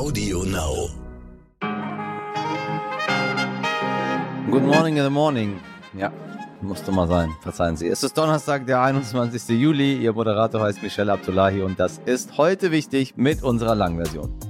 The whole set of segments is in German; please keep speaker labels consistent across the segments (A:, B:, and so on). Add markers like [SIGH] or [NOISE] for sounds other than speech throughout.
A: Audio Now.
B: Good morning in the morning. Ja, musste mal sein. Verzeihen Sie. Es ist Donnerstag, der 21. Juli. Ihr Moderator heißt Michelle Abdullahi und das ist heute wichtig mit unserer Langversion.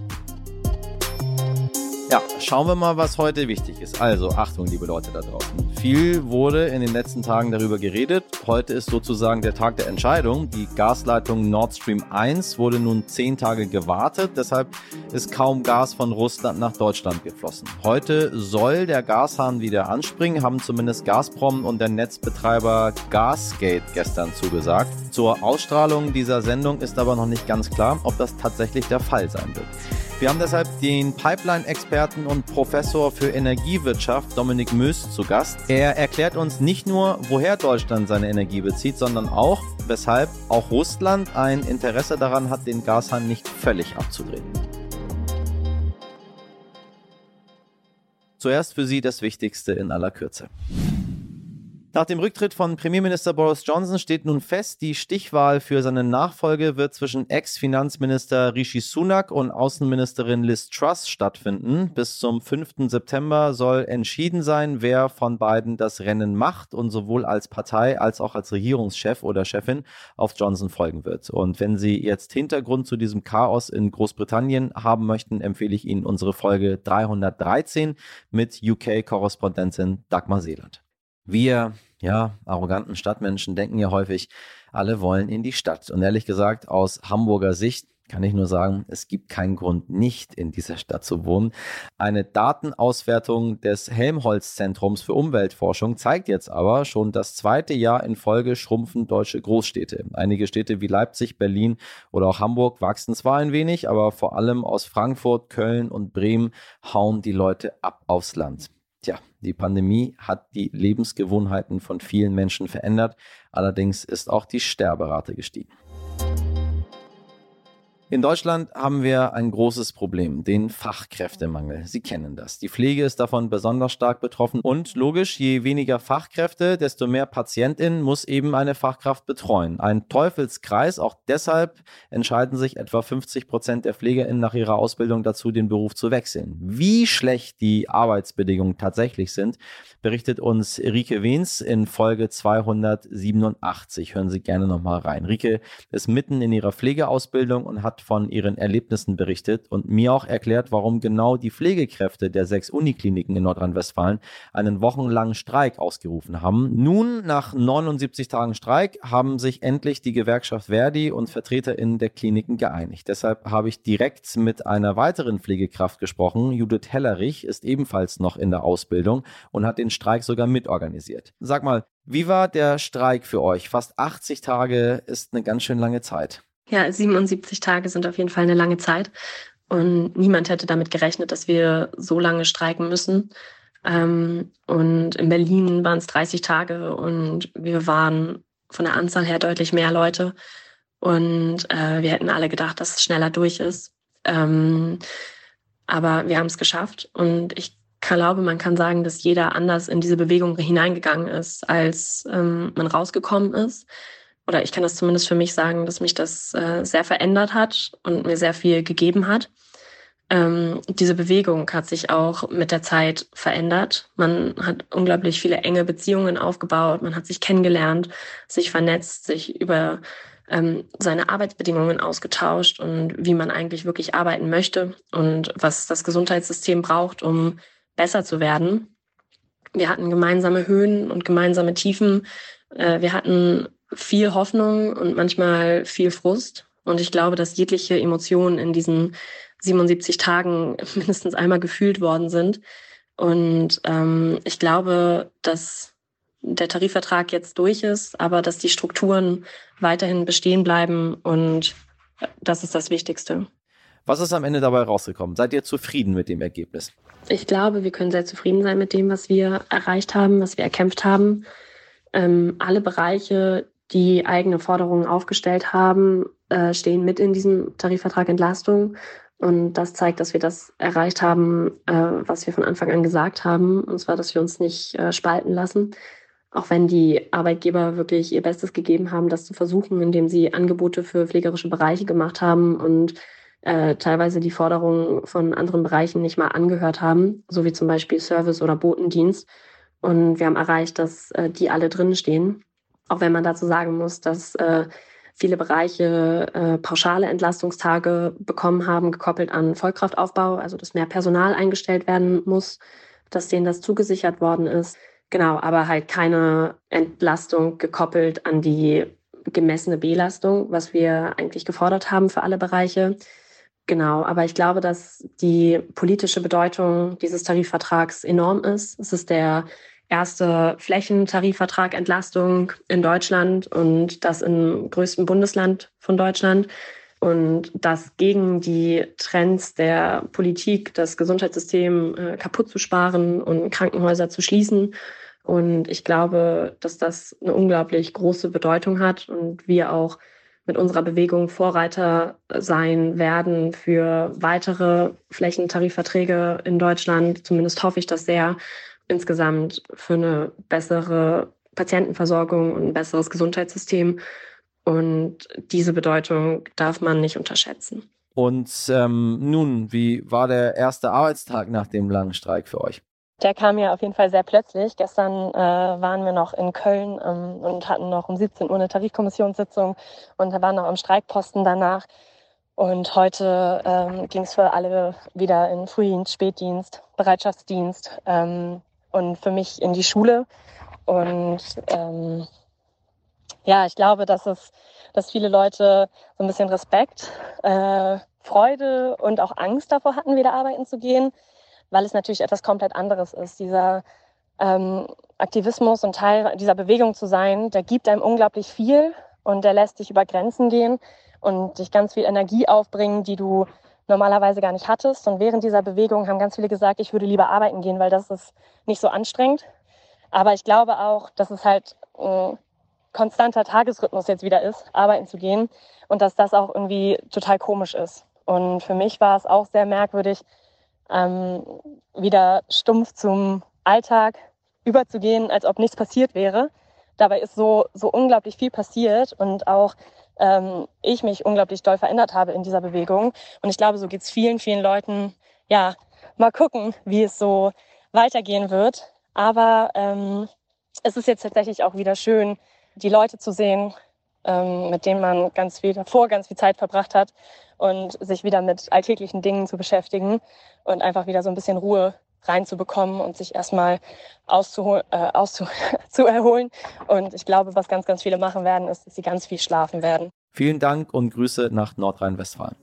B: Schauen wir mal, was heute wichtig ist. Also, Achtung, liebe Leute da draußen. Viel wurde in den letzten Tagen darüber geredet. Heute ist sozusagen der Tag der Entscheidung. Die Gasleitung Nord Stream 1 wurde nun zehn Tage gewartet. Deshalb ist kaum Gas von Russland nach Deutschland geflossen. Heute soll der Gashahn wieder anspringen, haben zumindest Gazprom und der Netzbetreiber Gasgate gestern zugesagt. Zur Ausstrahlung dieser Sendung ist aber noch nicht ganz klar, ob das tatsächlich der Fall sein wird. Wir haben deshalb den Pipeline-Experten und Professor für Energiewirtschaft Dominik Mös zu Gast. Er erklärt uns nicht nur, woher Deutschland seine Energie bezieht, sondern auch, weshalb auch Russland ein Interesse daran hat, den Gashahn nicht völlig abzudrehen. Zuerst für Sie das Wichtigste in aller Kürze. Nach dem Rücktritt von Premierminister Boris Johnson steht nun fest, die Stichwahl für seine Nachfolge wird zwischen Ex-Finanzminister Rishi Sunak und Außenministerin Liz Truss stattfinden. Bis zum 5. September soll entschieden sein, wer von beiden das Rennen macht und sowohl als Partei als auch als Regierungschef oder Chefin auf Johnson folgen wird. Und wenn Sie jetzt Hintergrund zu diesem Chaos in Großbritannien haben möchten, empfehle ich Ihnen unsere Folge 313 mit UK-Korrespondentin Dagmar Seeland. Wir, ja, arroganten Stadtmenschen denken ja häufig, alle wollen in die Stadt. Und ehrlich gesagt, aus Hamburger Sicht kann ich nur sagen, es gibt keinen Grund, nicht in dieser Stadt zu wohnen. Eine Datenauswertung des Helmholtz-Zentrums für Umweltforschung zeigt jetzt aber schon das zweite Jahr in Folge schrumpfen deutsche Großstädte. Einige Städte wie Leipzig, Berlin oder auch Hamburg wachsen zwar ein wenig, aber vor allem aus Frankfurt, Köln und Bremen hauen die Leute ab aufs Land. Tja, die Pandemie hat die Lebensgewohnheiten von vielen Menschen verändert, allerdings ist auch die Sterberate gestiegen. In Deutschland haben wir ein großes Problem, den Fachkräftemangel. Sie kennen das. Die Pflege ist davon besonders stark betroffen und logisch, je weniger Fachkräfte, desto mehr Patientinnen muss eben eine Fachkraft betreuen. Ein Teufelskreis, auch deshalb entscheiden sich etwa 50 Prozent der Pflegerinnen nach ihrer Ausbildung dazu, den Beruf zu wechseln. Wie schlecht die Arbeitsbedingungen tatsächlich sind, berichtet uns Rike Wehns in Folge 287. Hören Sie gerne nochmal rein. Rike ist mitten in ihrer Pflegeausbildung und hat von ihren Erlebnissen berichtet und mir auch erklärt, warum genau die Pflegekräfte der sechs Unikliniken in Nordrhein-Westfalen einen wochenlangen Streik ausgerufen haben. Nun, nach 79 Tagen Streik, haben sich endlich die Gewerkschaft Verdi und VertreterInnen der Kliniken geeinigt. Deshalb habe ich direkt mit einer weiteren Pflegekraft gesprochen. Judith Hellerich ist ebenfalls noch in der Ausbildung und hat den Streik sogar mitorganisiert. Sag mal, wie war der Streik für euch? Fast 80 Tage ist eine ganz schön lange Zeit.
C: Ja, 77 Tage sind auf jeden Fall eine lange Zeit. Und niemand hätte damit gerechnet, dass wir so lange streiken müssen. Ähm, und in Berlin waren es 30 Tage und wir waren von der Anzahl her deutlich mehr Leute. Und äh, wir hätten alle gedacht, dass es schneller durch ist. Ähm, aber wir haben es geschafft. Und ich glaube, man kann sagen, dass jeder anders in diese Bewegung hineingegangen ist, als ähm, man rausgekommen ist oder ich kann das zumindest für mich sagen, dass mich das äh, sehr verändert hat und mir sehr viel gegeben hat. Ähm, diese Bewegung hat sich auch mit der Zeit verändert. Man hat unglaublich viele enge Beziehungen aufgebaut, man hat sich kennengelernt, sich vernetzt, sich über ähm, seine Arbeitsbedingungen ausgetauscht und wie man eigentlich wirklich arbeiten möchte und was das Gesundheitssystem braucht, um besser zu werden. Wir hatten gemeinsame Höhen und gemeinsame Tiefen. Äh, wir hatten viel Hoffnung und manchmal viel Frust. Und ich glaube, dass jegliche Emotionen in diesen 77 Tagen [LAUGHS] mindestens einmal gefühlt worden sind. Und ähm, ich glaube, dass der Tarifvertrag jetzt durch ist, aber dass die Strukturen weiterhin bestehen bleiben und das ist das Wichtigste.
B: Was ist am Ende dabei rausgekommen? Seid ihr zufrieden mit dem Ergebnis?
C: Ich glaube, wir können sehr zufrieden sein mit dem, was wir erreicht haben, was wir erkämpft haben. Ähm, alle Bereiche, die eigene Forderungen aufgestellt haben, äh, stehen mit in diesem Tarifvertrag Entlastung. Und das zeigt, dass wir das erreicht haben, äh, was wir von Anfang an gesagt haben. Und zwar, dass wir uns nicht äh, spalten lassen. Auch wenn die Arbeitgeber wirklich ihr Bestes gegeben haben, das zu versuchen, indem sie Angebote für pflegerische Bereiche gemacht haben und äh, teilweise die Forderungen von anderen Bereichen nicht mal angehört haben, so wie zum Beispiel Service oder Botendienst. Und wir haben erreicht, dass äh, die alle drin stehen. Auch wenn man dazu sagen muss, dass äh, viele Bereiche äh, pauschale Entlastungstage bekommen haben, gekoppelt an Vollkraftaufbau, also dass mehr Personal eingestellt werden muss, dass denen das zugesichert worden ist. Genau, aber halt keine Entlastung gekoppelt an die gemessene Belastung, was wir eigentlich gefordert haben für alle Bereiche. Genau, aber ich glaube, dass die politische Bedeutung dieses Tarifvertrags enorm ist. Es ist der erste Flächentarifvertrag Entlastung in Deutschland und das im größten Bundesland von Deutschland. Und das gegen die Trends der Politik, das Gesundheitssystem äh, kaputt zu sparen und Krankenhäuser zu schließen. Und ich glaube, dass das eine unglaublich große Bedeutung hat und wir auch mit unserer Bewegung Vorreiter sein werden für weitere Flächentarifverträge in Deutschland. Zumindest hoffe ich das sehr insgesamt für eine bessere Patientenversorgung und ein besseres Gesundheitssystem. Und diese Bedeutung darf man nicht unterschätzen.
B: Und ähm, nun, wie war der erste Arbeitstag nach dem langen Streik für euch?
C: Der kam ja auf jeden Fall sehr plötzlich. Gestern äh, waren wir noch in Köln ähm, und hatten noch um 17 Uhr eine Tarifkommissionssitzung und waren noch am Streikposten danach. Und heute ähm, ging es für alle wieder in Frühdienst, Spätdienst, Bereitschaftsdienst. Ähm, und für mich in die Schule. Und ähm, ja, ich glaube, dass es, dass viele Leute so ein bisschen Respekt, äh, Freude und auch Angst davor hatten, wieder arbeiten zu gehen, weil es natürlich etwas komplett anderes ist. Dieser ähm, Aktivismus und Teil dieser Bewegung zu sein, der gibt einem unglaublich viel und der lässt dich über Grenzen gehen und dich ganz viel Energie aufbringen, die du normalerweise gar nicht hattest. Und während dieser Bewegung haben ganz viele gesagt, ich würde lieber arbeiten gehen, weil das ist nicht so anstrengend. Aber ich glaube auch, dass es halt ein konstanter Tagesrhythmus jetzt wieder ist, arbeiten zu gehen und dass das auch irgendwie total komisch ist. Und für mich war es auch sehr merkwürdig, ähm, wieder stumpf zum Alltag überzugehen, als ob nichts passiert wäre. Dabei ist so, so unglaublich viel passiert und auch ähm, ich mich unglaublich doll verändert habe in dieser Bewegung. Und ich glaube, so geht es vielen, vielen Leuten. Ja, mal gucken, wie es so weitergehen wird. Aber ähm, es ist jetzt tatsächlich auch wieder schön, die Leute zu sehen, ähm, mit denen man ganz viel davor ganz viel Zeit verbracht hat und sich wieder mit alltäglichen Dingen zu beschäftigen und einfach wieder so ein bisschen Ruhe reinzubekommen und sich erstmal auszuholen, äh, auszu. [LAUGHS] Und ich glaube, was ganz, ganz viele machen werden, ist, dass sie ganz viel schlafen werden.
B: Vielen Dank und Grüße nach Nordrhein-Westfalen.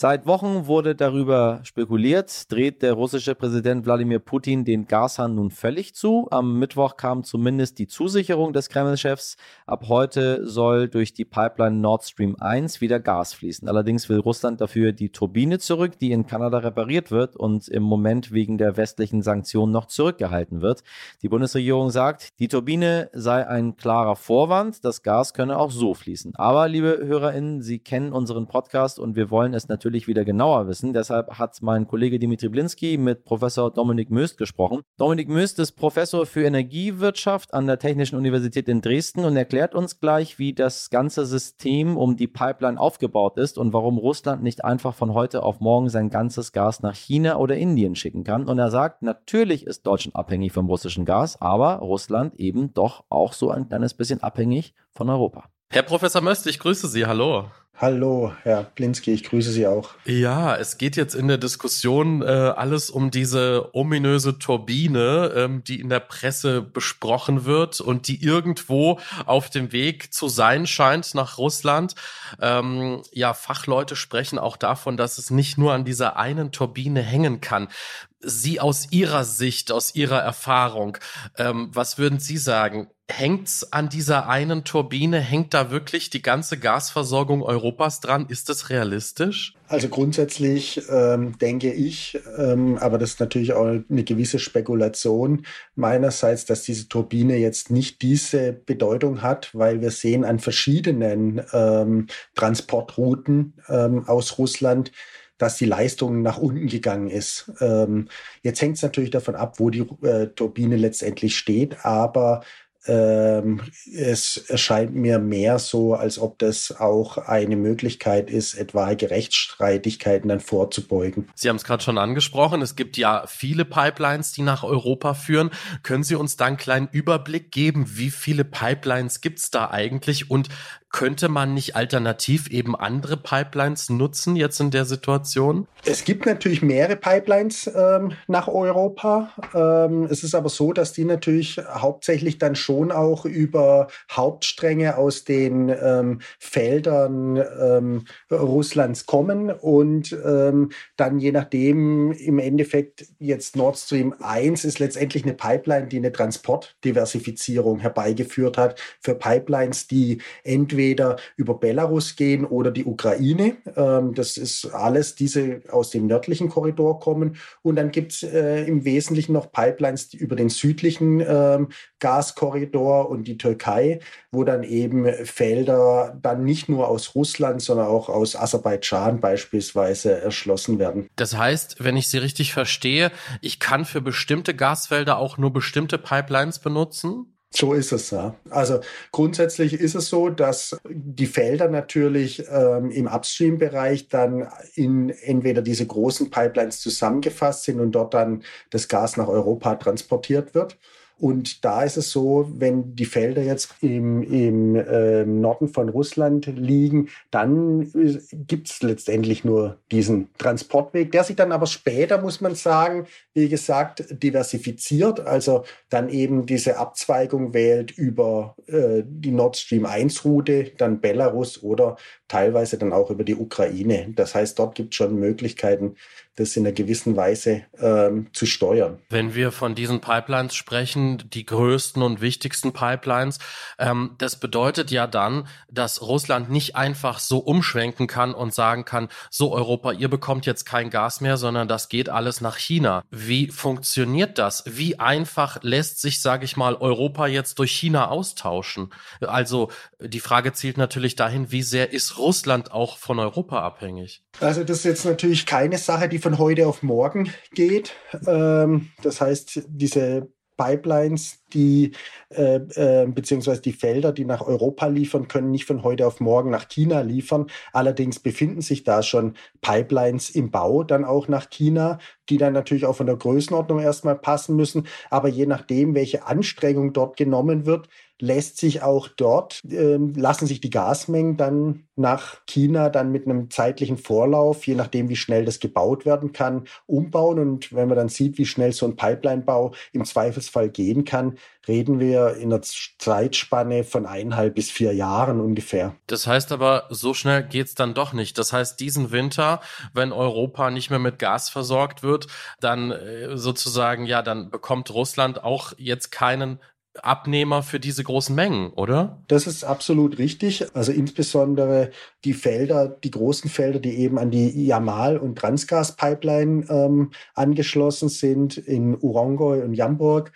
B: Seit Wochen wurde darüber spekuliert, dreht der russische Präsident Wladimir Putin den Gashahn nun völlig zu. Am Mittwoch kam zumindest die Zusicherung des Kreml-Chefs. Ab heute soll durch die Pipeline Nord Stream 1 wieder Gas fließen. Allerdings will Russland dafür die Turbine zurück, die in Kanada repariert wird und im Moment wegen der westlichen Sanktionen noch zurückgehalten wird. Die Bundesregierung sagt, die Turbine sei ein klarer Vorwand, das Gas könne auch so fließen. Aber, liebe HörerInnen, Sie kennen unseren Podcast und wir wollen es natürlich natürlich wieder genauer wissen. Deshalb hat mein Kollege Dimitri Blinski mit Professor Dominik Möst gesprochen. Dominik Möst ist Professor für Energiewirtschaft an der Technischen Universität in Dresden und erklärt uns gleich, wie das ganze System um die Pipeline aufgebaut ist und warum Russland nicht einfach von heute auf morgen sein ganzes Gas nach China oder Indien schicken kann. Und er sagt, natürlich ist Deutschland abhängig vom russischen Gas, aber Russland eben doch auch so ein kleines bisschen abhängig von Europa.
A: Herr Professor Möst, ich grüße Sie. Hallo.
D: Hallo, Herr Blinski, ich grüße Sie auch.
A: Ja, es geht jetzt in der Diskussion äh, alles um diese ominöse Turbine, ähm, die in der Presse besprochen wird und die irgendwo auf dem Weg zu sein scheint nach Russland. Ähm, ja, Fachleute sprechen auch davon, dass es nicht nur an dieser einen Turbine hängen kann. Sie aus Ihrer Sicht, aus Ihrer Erfahrung, ähm, was würden Sie sagen? Hängt's an dieser einen Turbine? Hängt da wirklich die ganze Gasversorgung Europas dran? Ist das realistisch?
D: Also grundsätzlich ähm, denke ich, ähm, aber das ist natürlich auch eine gewisse Spekulation meinerseits, dass diese Turbine jetzt nicht diese Bedeutung hat, weil wir sehen an verschiedenen ähm, Transportrouten ähm, aus Russland, dass die Leistung nach unten gegangen ist. Ähm, jetzt hängt es natürlich davon ab, wo die äh, Turbine letztendlich steht, aber ähm, es erscheint mir mehr so, als ob das auch eine Möglichkeit ist, etwaige Rechtsstreitigkeiten dann vorzubeugen.
A: Sie haben es gerade schon angesprochen. Es gibt ja viele Pipelines, die nach Europa führen. Können Sie uns da einen kleinen Überblick geben, wie viele Pipelines gibt es da eigentlich und könnte man nicht alternativ eben andere Pipelines nutzen jetzt in der Situation?
D: Es gibt natürlich mehrere Pipelines ähm, nach Europa. Ähm, es ist aber so, dass die natürlich hauptsächlich dann schon auch über Hauptstränge aus den ähm, Feldern ähm, Russlands kommen und ähm, dann je nachdem im Endeffekt jetzt Nord Stream 1 ist letztendlich eine Pipeline, die eine Transportdiversifizierung herbeigeführt hat für Pipelines, die entweder entweder über Belarus gehen oder die Ukraine. Ähm, das ist alles diese aus dem nördlichen Korridor kommen. Und dann gibt es äh, im Wesentlichen noch Pipelines über den südlichen ähm, Gaskorridor und die Türkei, wo dann eben Felder dann nicht nur aus Russland, sondern auch aus Aserbaidschan beispielsweise erschlossen werden.
A: Das heißt, wenn ich Sie richtig verstehe, ich kann für bestimmte Gasfelder auch nur bestimmte Pipelines benutzen?
D: So ist es, ja. Also grundsätzlich ist es so, dass die Felder natürlich ähm, im Upstream-Bereich dann in entweder diese großen Pipelines zusammengefasst sind und dort dann das Gas nach Europa transportiert wird. Und da ist es so, wenn die Felder jetzt im, im äh, Norden von Russland liegen, dann äh, gibt es letztendlich nur diesen Transportweg, der sich dann aber später, muss man sagen, wie gesagt, diversifiziert, also dann eben diese Abzweigung wählt über äh, die Nord Stream 1 Route, dann Belarus oder teilweise dann auch über die Ukraine. Das heißt, dort gibt es schon Möglichkeiten, das in einer gewissen Weise ähm, zu steuern.
A: Wenn wir von diesen Pipelines sprechen, die größten und wichtigsten Pipelines, ähm, das bedeutet ja dann, dass Russland nicht einfach so umschwenken kann und sagen kann, so Europa, ihr bekommt jetzt kein Gas mehr, sondern das geht alles nach China. Wie funktioniert das? Wie einfach lässt sich, sage ich mal, Europa jetzt durch China austauschen? Also die Frage zielt natürlich dahin, wie sehr ist Russland auch von Europa abhängig?
D: Also das ist jetzt natürlich keine Sache, die von heute auf morgen geht. Ähm, das heißt, diese Pipelines, die äh, äh, beziehungsweise die Felder, die nach Europa liefern, können nicht von heute auf morgen nach China liefern. Allerdings befinden sich da schon Pipelines im Bau dann auch nach China, die dann natürlich auch von der Größenordnung erstmal passen müssen. Aber je nachdem, welche Anstrengung dort genommen wird, lässt sich auch dort, äh, lassen sich die Gasmengen dann nach China dann mit einem zeitlichen Vorlauf, je nachdem, wie schnell das gebaut werden kann, umbauen. Und wenn man dann sieht, wie schnell so ein Pipelinebau im Zweifelsfall gehen kann, reden wir in einer Zeitspanne von eineinhalb bis vier Jahren ungefähr.
A: Das heißt aber, so schnell geht's dann doch nicht. Das heißt, diesen Winter, wenn Europa nicht mehr mit Gas versorgt wird, dann äh, sozusagen, ja, dann bekommt Russland auch jetzt keinen Abnehmer für diese großen Mengen, oder?
D: Das ist absolut richtig. Also insbesondere die Felder, die großen Felder, die eben an die Yamal- und Transgas-Pipeline ähm, angeschlossen sind in Urongoy und Jamburg,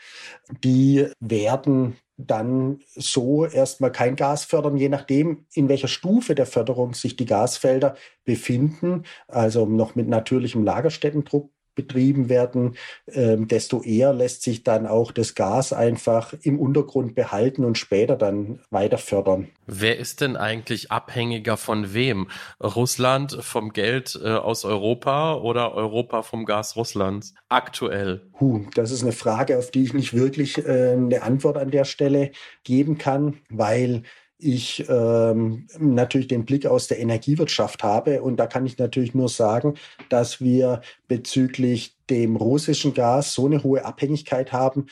D: die werden dann so erstmal kein Gas fördern, je nachdem, in welcher Stufe der Förderung sich die Gasfelder befinden, also noch mit natürlichem Lagerstättendruck betrieben werden, ähm, desto eher lässt sich dann auch das Gas einfach im Untergrund behalten und später dann weiter fördern.
A: Wer ist denn eigentlich abhängiger von wem? Russland vom Geld äh, aus Europa oder Europa vom Gas Russlands aktuell?
D: Huh, das ist eine Frage, auf die ich nicht wirklich äh, eine Antwort an der Stelle geben kann, weil ich ähm, natürlich den Blick aus der Energiewirtschaft habe. Und da kann ich natürlich nur sagen, dass wir bezüglich dem russischen Gas so eine hohe Abhängigkeit haben,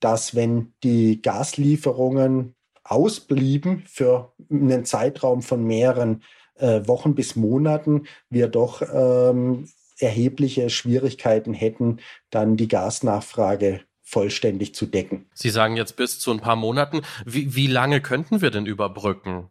D: dass wenn die Gaslieferungen ausblieben für einen Zeitraum von mehreren äh, Wochen bis Monaten, wir doch ähm, erhebliche Schwierigkeiten hätten, dann die Gasnachfrage vollständig zu decken.
A: Sie sagen jetzt bis zu ein paar Monaten. Wie, wie lange könnten wir denn überbrücken?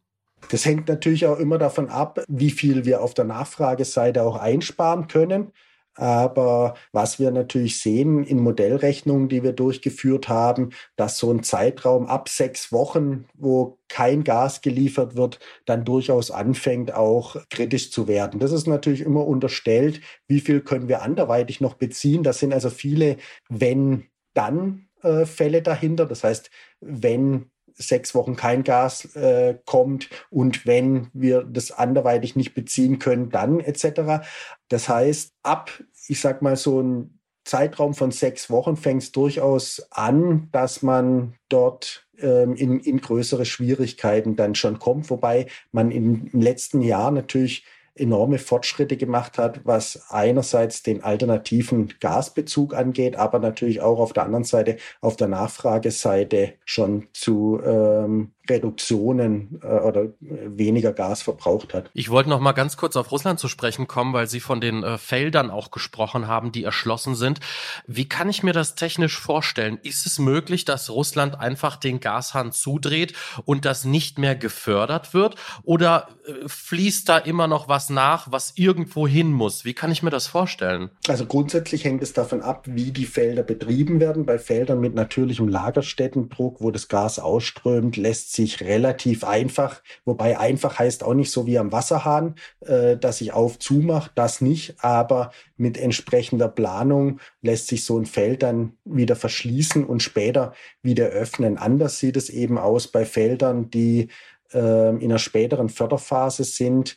D: Das hängt natürlich auch immer davon ab, wie viel wir auf der Nachfrageseite auch einsparen können. Aber was wir natürlich sehen in Modellrechnungen, die wir durchgeführt haben, dass so ein Zeitraum ab sechs Wochen, wo kein Gas geliefert wird, dann durchaus anfängt auch kritisch zu werden. Das ist natürlich immer unterstellt, wie viel können wir anderweitig noch beziehen. Das sind also viele wenn dann Notfälle dahinter. Das heißt, wenn sechs Wochen kein Gas äh, kommt und wenn wir das anderweitig nicht beziehen können, dann etc. Das heißt, ab, ich sag mal, so ein Zeitraum von sechs Wochen fängt es durchaus an, dass man dort ähm, in, in größere Schwierigkeiten dann schon kommt, wobei man im letzten Jahr natürlich enorme Fortschritte gemacht hat, was einerseits den alternativen Gasbezug angeht, aber natürlich auch auf der anderen Seite, auf der Nachfrageseite schon zu ähm, Reduktionen äh, oder weniger Gas verbraucht hat.
A: Ich wollte noch mal ganz kurz auf Russland zu sprechen kommen, weil Sie von den äh, Feldern auch gesprochen haben, die erschlossen sind. Wie kann ich mir das technisch vorstellen? Ist es möglich, dass Russland einfach den Gashahn zudreht und das nicht mehr gefördert wird? Oder äh, fließt da immer noch was nach, was irgendwo hin muss? Wie kann ich mir das vorstellen?
D: Also grundsätzlich hängt es davon ab, wie die Felder betrieben werden. Bei Feldern mit natürlichem Lagerstättendruck, wo das Gas ausströmt, lässt sich relativ einfach, wobei einfach heißt auch nicht so wie am Wasserhahn, äh, dass ich auf zumache, das nicht, aber mit entsprechender Planung lässt sich so ein Feld dann wieder verschließen und später wieder öffnen. Anders sieht es eben aus bei Feldern, die äh, in einer späteren Förderphase sind,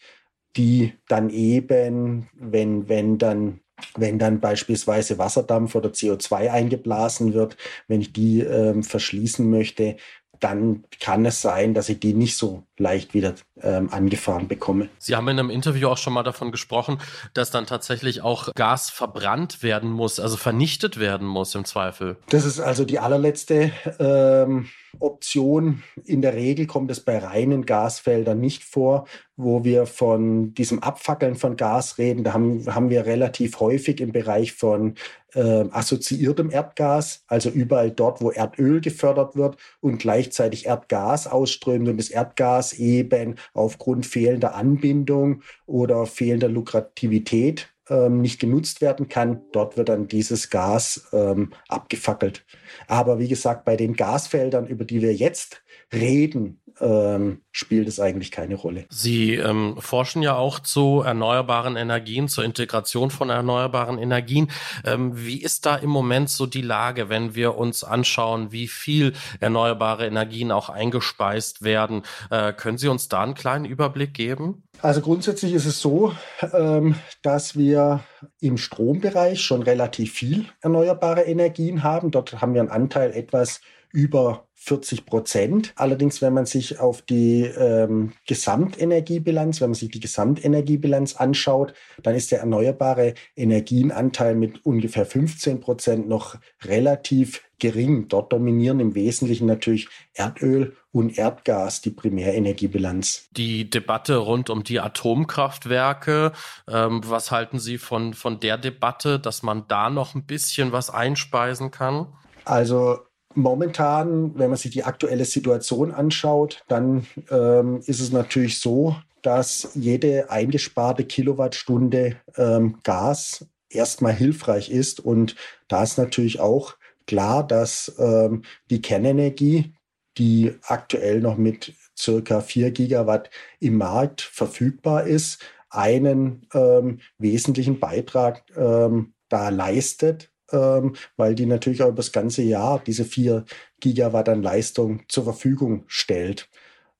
D: die dann eben, wenn, wenn dann wenn dann beispielsweise Wasserdampf oder CO2 eingeblasen wird, wenn ich die ähm, verschließen möchte, dann kann es sein, dass ich die nicht so leicht wieder ähm, angefahren bekomme.
A: Sie haben in einem Interview auch schon mal davon gesprochen, dass dann tatsächlich auch Gas verbrannt werden muss, also vernichtet werden muss im Zweifel.
D: Das ist also die allerletzte ähm, Option. In der Regel kommt es bei reinen Gasfeldern nicht vor, wo wir von diesem Abfackeln von Gas reden. Da haben, haben wir relativ häufig im Bereich von äh, assoziiertem Erdgas, also überall dort, wo Erdöl gefördert wird und gleichzeitig Erdgas ausströmt und das Erdgas eben aufgrund fehlender Anbindung oder fehlender Lukrativität ähm, nicht genutzt werden kann, dort wird dann dieses Gas ähm, abgefackelt. Aber wie gesagt, bei den Gasfeldern, über die wir jetzt reden, ähm, spielt es eigentlich keine Rolle.
A: Sie ähm, forschen ja auch zu erneuerbaren Energien, zur Integration von erneuerbaren Energien. Ähm, wie ist da im Moment so die Lage, wenn wir uns anschauen, wie viel erneuerbare Energien auch eingespeist werden? Äh, können Sie uns da einen kleinen Überblick geben?
D: Also grundsätzlich ist es so, ähm, dass wir im Strombereich schon relativ viel erneuerbare Energien haben. Dort haben wir einen Anteil etwas über 40 Prozent. Allerdings, wenn man sich auf die ähm, Gesamtenergiebilanz, wenn man sich die Gesamtenergiebilanz anschaut, dann ist der erneuerbare Energienanteil mit ungefähr 15 Prozent noch relativ gering. Dort dominieren im Wesentlichen natürlich Erdöl und Erdgas die Primärenergiebilanz.
A: Die Debatte rund um die Atomkraftwerke, ähm, was halten Sie von, von der Debatte, dass man da noch ein bisschen was einspeisen kann?
D: Also momentan, wenn man sich die aktuelle Situation anschaut, dann ähm, ist es natürlich so, dass jede eingesparte Kilowattstunde ähm, Gas erstmal hilfreich ist. Und da ist natürlich auch klar, dass ähm, die Kernenergie, die aktuell noch mit circa 4 Gigawatt im Markt verfügbar ist, einen ähm, wesentlichen Beitrag ähm, da leistet, ähm, weil die natürlich auch über das ganze Jahr diese vier Gigawatt an Leistung zur Verfügung stellt.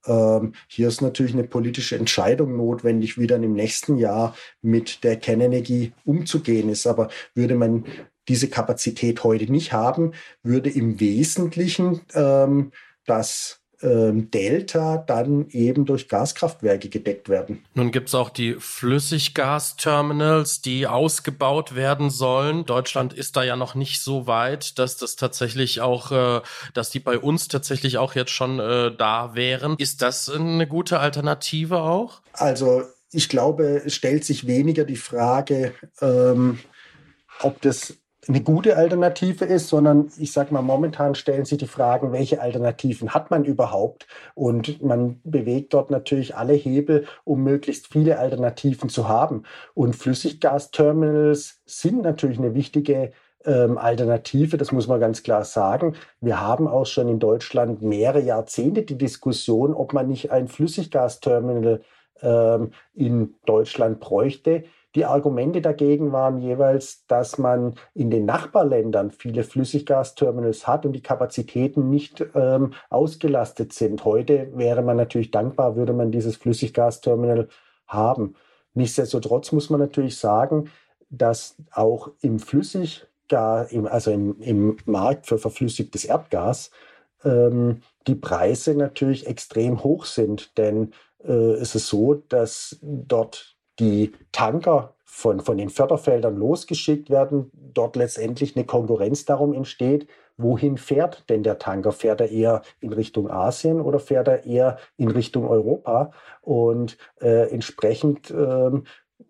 D: Ähm, hier ist natürlich eine politische Entscheidung notwendig, wie dann im nächsten Jahr mit der Kernenergie umzugehen ist. Aber würde man diese Kapazität heute nicht haben, würde im Wesentlichen ähm, das Delta dann eben durch Gaskraftwerke gedeckt werden.
A: Nun gibt es auch die Flüssiggasterminals, die ausgebaut werden sollen. Deutschland ist da ja noch nicht so weit, dass das tatsächlich auch, äh, dass die bei uns tatsächlich auch jetzt schon äh, da wären. Ist das eine gute Alternative auch?
D: Also ich glaube, es stellt sich weniger die Frage, ähm, ob das eine gute Alternative ist, sondern ich sage mal, momentan stellen sich die Fragen, welche Alternativen hat man überhaupt? Und man bewegt dort natürlich alle Hebel, um möglichst viele Alternativen zu haben. Und Flüssiggasterminals sind natürlich eine wichtige ähm, Alternative, das muss man ganz klar sagen. Wir haben auch schon in Deutschland mehrere Jahrzehnte die Diskussion, ob man nicht ein Flüssiggasterminal ähm, in Deutschland bräuchte. Die Argumente dagegen waren jeweils, dass man in den Nachbarländern viele Flüssiggasterminals hat und die Kapazitäten nicht ähm, ausgelastet sind. Heute wäre man natürlich dankbar, würde man dieses Flüssiggasterminal haben. Nichtsdestotrotz muss man natürlich sagen, dass auch im Flüssiggas, also im, im Markt für verflüssigtes Erdgas, ähm, die Preise natürlich extrem hoch sind. Denn äh, es ist so, dass dort die Tanker von, von den Förderfeldern losgeschickt werden, dort letztendlich eine Konkurrenz darum entsteht, wohin fährt denn der Tanker? Fährt er eher in Richtung Asien oder fährt er eher in Richtung Europa? Und äh, entsprechend äh,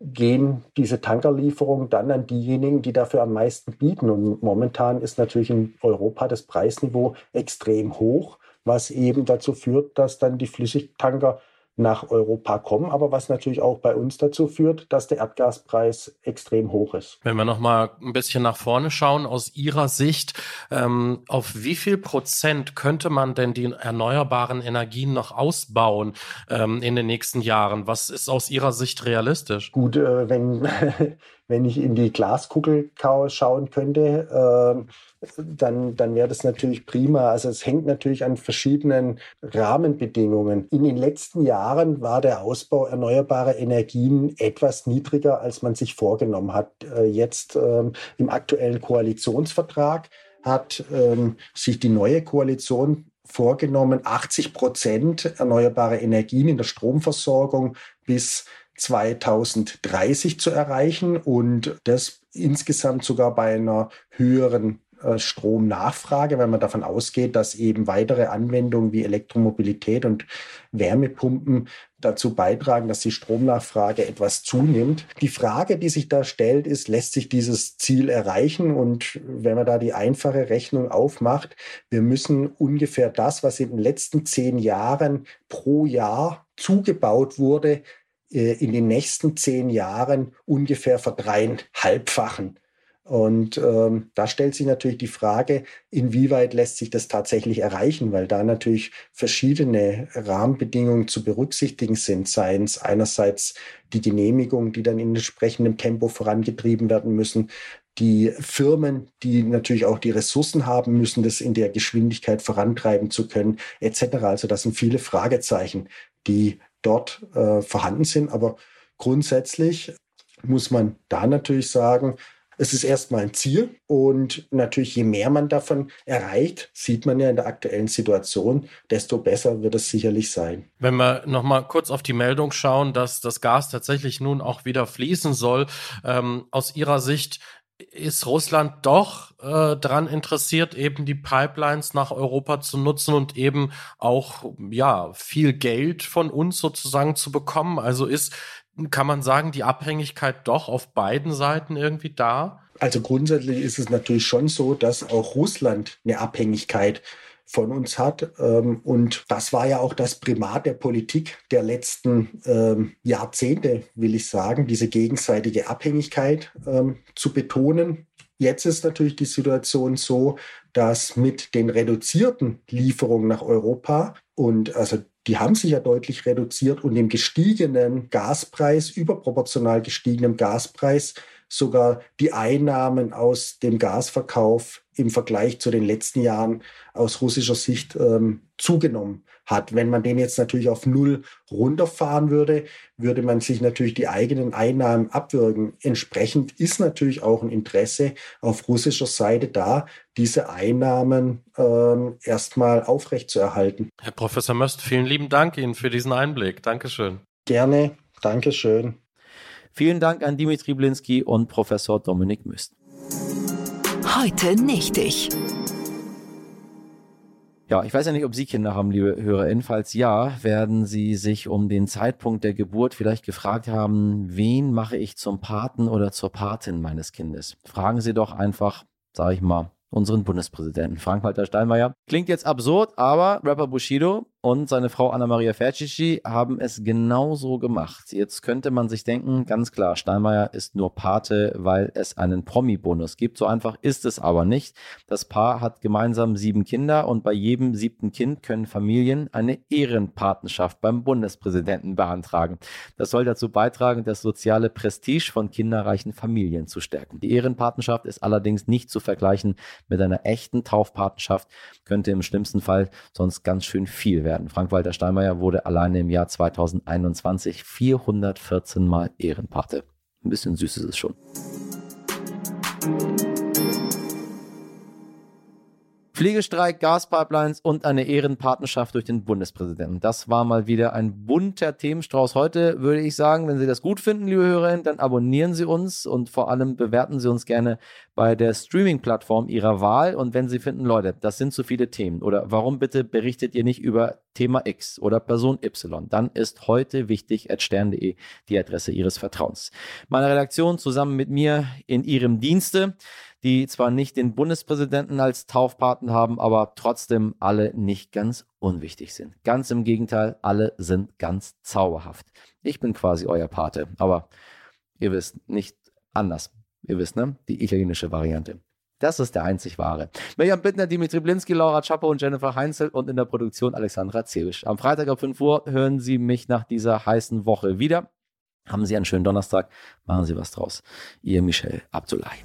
D: gehen diese Tankerlieferungen dann an diejenigen, die dafür am meisten bieten. Und momentan ist natürlich in Europa das Preisniveau extrem hoch, was eben dazu führt, dass dann die Flüssigtanker nach Europa kommen, aber was natürlich auch bei uns dazu führt, dass der Erdgaspreis extrem hoch ist.
A: Wenn wir noch mal ein bisschen nach vorne schauen, aus Ihrer Sicht, ähm, auf wie viel Prozent könnte man denn die erneuerbaren Energien noch ausbauen ähm, in den nächsten Jahren? Was ist aus Ihrer Sicht realistisch?
D: Gut, äh, wenn [LAUGHS] wenn ich in die Glaskugel schauen könnte, äh, dann, dann wäre das natürlich prima. Also es hängt natürlich an verschiedenen Rahmenbedingungen. In den letzten Jahren war der Ausbau erneuerbarer Energien etwas niedriger, als man sich vorgenommen hat. Äh, jetzt ähm, im aktuellen Koalitionsvertrag hat ähm, sich die neue Koalition vorgenommen, 80 Prozent erneuerbare Energien in der Stromversorgung bis 2030 zu erreichen und das insgesamt sogar bei einer höheren äh, Stromnachfrage, weil man davon ausgeht, dass eben weitere Anwendungen wie Elektromobilität und Wärmepumpen dazu beitragen, dass die Stromnachfrage etwas zunimmt. Die Frage, die sich da stellt, ist, lässt sich dieses Ziel erreichen? Und wenn man da die einfache Rechnung aufmacht, wir müssen ungefähr das, was in den letzten zehn Jahren pro Jahr zugebaut wurde, in den nächsten zehn Jahren ungefähr verdreieinhalbfachen. Und ähm, da stellt sich natürlich die Frage, inwieweit lässt sich das tatsächlich erreichen, weil da natürlich verschiedene Rahmenbedingungen zu berücksichtigen sind, seien es einerseits die Genehmigungen, die dann in entsprechendem Tempo vorangetrieben werden müssen, die Firmen, die natürlich auch die Ressourcen haben müssen, das in der Geschwindigkeit vorantreiben zu können, etc. Also das sind viele Fragezeichen, die dort äh, vorhanden sind. Aber grundsätzlich muss man da natürlich sagen, es ist erstmal ein Ziel und natürlich je mehr man davon erreicht, sieht man ja in der aktuellen Situation, desto besser wird es sicherlich sein.
A: Wenn wir noch mal kurz auf die Meldung schauen, dass das Gas tatsächlich nun auch wieder fließen soll, ähm, aus Ihrer Sicht ist Russland doch äh, daran interessiert, eben die Pipelines nach Europa zu nutzen und eben auch ja viel Geld von uns sozusagen zu bekommen. Also ist, kann man sagen, die Abhängigkeit doch auf beiden Seiten irgendwie da?
D: Also grundsätzlich ist es natürlich schon so, dass auch Russland eine Abhängigkeit von uns hat. Ähm, und das war ja auch das Primat der Politik der letzten ähm, Jahrzehnte, will ich sagen, diese gegenseitige Abhängigkeit ähm, zu betonen. Jetzt ist natürlich die Situation so, dass mit den reduzierten Lieferungen nach Europa und also die haben sich ja deutlich reduziert und dem gestiegenen Gaspreis, überproportional gestiegenem Gaspreis, sogar die Einnahmen aus dem Gasverkauf im Vergleich zu den letzten Jahren aus russischer Sicht ähm, zugenommen hat. Wenn man den jetzt natürlich auf Null runterfahren würde, würde man sich natürlich die eigenen Einnahmen abwürgen. Entsprechend ist natürlich auch ein Interesse auf russischer Seite da, diese Einnahmen ähm, erstmal aufrechtzuerhalten.
A: Herr Professor Möst, vielen lieben Dank Ihnen für diesen Einblick. Dankeschön.
D: Gerne. Dankeschön.
B: Vielen Dank an Dimitri Blinski und Professor Dominik Müst.
E: Heute nicht ich.
B: Ja, ich weiß ja nicht, ob Sie Kinder haben, liebe HörerInnen. Falls ja, werden Sie sich um den Zeitpunkt der Geburt vielleicht gefragt haben, wen mache ich zum Paten oder zur Patin meines Kindes? Fragen Sie doch einfach, sage ich mal, unseren Bundespräsidenten Frank-Walter Steinmeier. Klingt jetzt absurd, aber Rapper Bushido und seine Frau Anna-Maria Fercici haben es genauso gemacht. Jetzt könnte man sich denken, ganz klar, Steinmeier ist nur Pate, weil es einen Promi-Bonus gibt. So einfach ist es aber nicht. Das Paar hat gemeinsam sieben Kinder und bei jedem siebten Kind können Familien eine Ehrenpatenschaft beim Bundespräsidenten beantragen. Das soll dazu beitragen, das soziale Prestige von kinderreichen Familien zu stärken. Die Ehrenpatenschaft ist allerdings nicht zu vergleichen mit einer echten Taufpatenschaft, könnte im schlimmsten Fall sonst ganz schön viel werden werden. Frank-Walter Steinmeier wurde alleine im Jahr 2021 414 Mal Ehrenpate. Ein bisschen süß ist es schon. Pflegestreik, Gaspipelines und eine Ehrenpartnerschaft durch den Bundespräsidenten. Das war mal wieder ein bunter Themenstrauß. Heute würde ich sagen, wenn Sie das gut finden, liebe Hörerinnen, dann abonnieren Sie uns und vor allem bewerten Sie uns gerne bei der Streaming-Plattform Ihrer Wahl. Und wenn Sie finden, Leute, das sind zu viele Themen oder warum bitte berichtet ihr nicht über Thema X oder Person Y, dann ist heute wichtig at stern.de die Adresse Ihres Vertrauens. Meine Redaktion zusammen mit mir in Ihrem Dienste die zwar nicht den Bundespräsidenten als Taufpaten haben, aber trotzdem alle nicht ganz unwichtig sind. Ganz im Gegenteil, alle sind ganz zauberhaft. Ich bin quasi euer Pate, aber ihr wisst, nicht anders. Ihr wisst, ne? Die italienische Variante. Das ist der einzig wahre. Mirjam Bittner, Dimitri Blinski, Laura Chapo und Jennifer Heinzel und in der Produktion Alexandra Zewisch. Am Freitag ab 5 Uhr hören Sie mich nach dieser heißen Woche wieder. Haben Sie einen schönen Donnerstag, machen Sie was draus. Ihr Michel Abdullahi.